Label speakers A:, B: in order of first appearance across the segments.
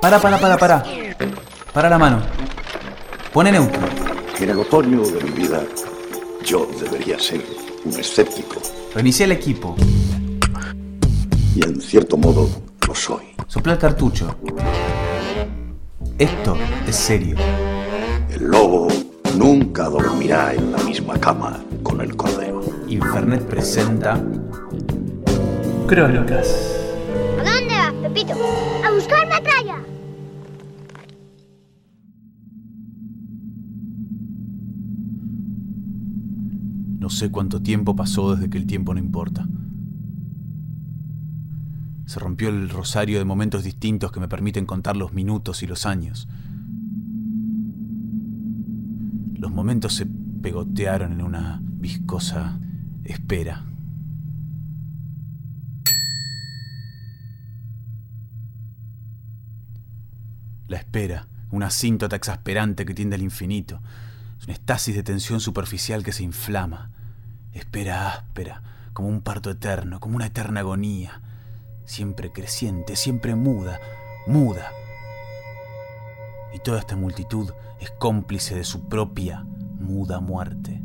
A: Para, para, para, para. Para la mano. Pone neutro.
B: En el otoño de mi vida, yo debería ser un escéptico.
A: Reinicia el equipo.
B: Y en cierto modo lo soy.
A: Sopla el cartucho. Esto es serio.
B: El lobo nunca dormirá en la misma cama con el cordero.
A: Infernet presenta
C: Crónicas.
D: ¿A dónde vas, Pepito? A buscar
A: No sé cuánto tiempo pasó desde que el tiempo no importa. Se rompió el rosario de momentos distintos que me permiten contar los minutos y los años. Los momentos se pegotearon en una viscosa espera. La espera, una asíntota exasperante que tiende al infinito. Es una estasis de tensión superficial que se inflama. Espera áspera, como un parto eterno, como una eterna agonía. Siempre creciente, siempre muda, muda. Y toda esta multitud es cómplice de su propia muda muerte.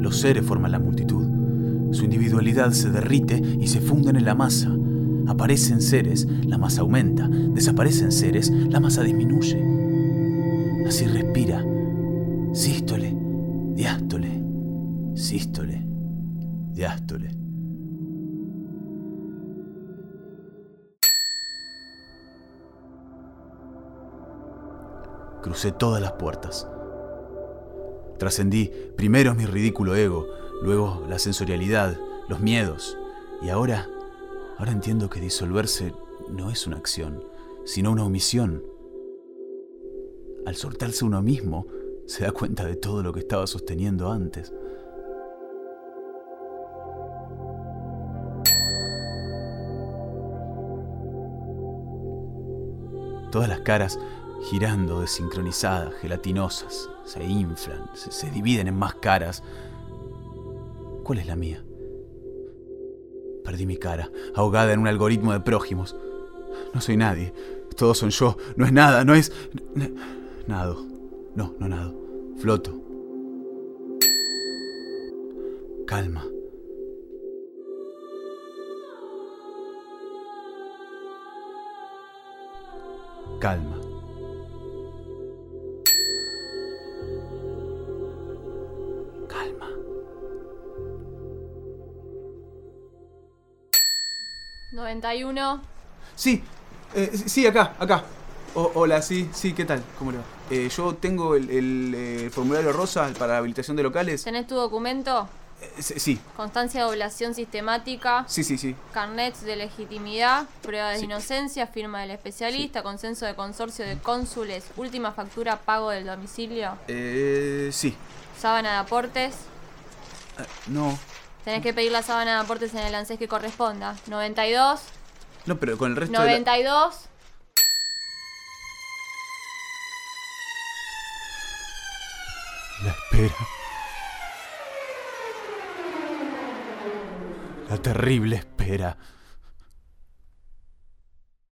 A: Los seres forman la multitud. Su individualidad se derrite y se funden en la masa. Aparecen seres, la masa aumenta. Desaparecen seres, la masa disminuye. Así respira. Sístole, diástole, sístole, diástole. Crucé todas las puertas. Trascendí primero mi ridículo ego, luego la sensorialidad, los miedos, y ahora, ahora entiendo que disolverse no es una acción, sino una omisión. Al soltarse uno mismo, se da cuenta de todo lo que estaba sosteniendo antes. Todas las caras girando desincronizadas, gelatinosas, se inflan, se, se, dividen en más caras. ¿Cuál es la mía? Perdí mi cara, ahogada en un algoritmo de prójimos. No soy nadie, todos son yo, no es nada, no es... Nado, no, no nado, floto. Calma. Calma.
E: ¿91?
A: Sí, eh, sí, acá, acá. O- hola, sí, sí, ¿qué tal? ¿Cómo le va? Eh, yo tengo el, el, eh, formulario rosa para la habilitación de locales.
E: ¿Tenés tu documento?
A: Eh, sí,
E: Constancia de ovulación sistemática,
A: sí, sí, sí.
E: carnets de legitimidad, prueba de
A: Sí.
E: inocencia, firma del especialista, consenso de consorcio de cónsules, última factura, pago del domicilio,
A: Eh, sí.
E: sábana de aportes.
A: Eh, no,
E: Tenés que pedir la sábana de aportes en el ANSES que corresponda. 92,
A: no, pero con el resto de la-
E: 92.
A: La espera. La terrible espera.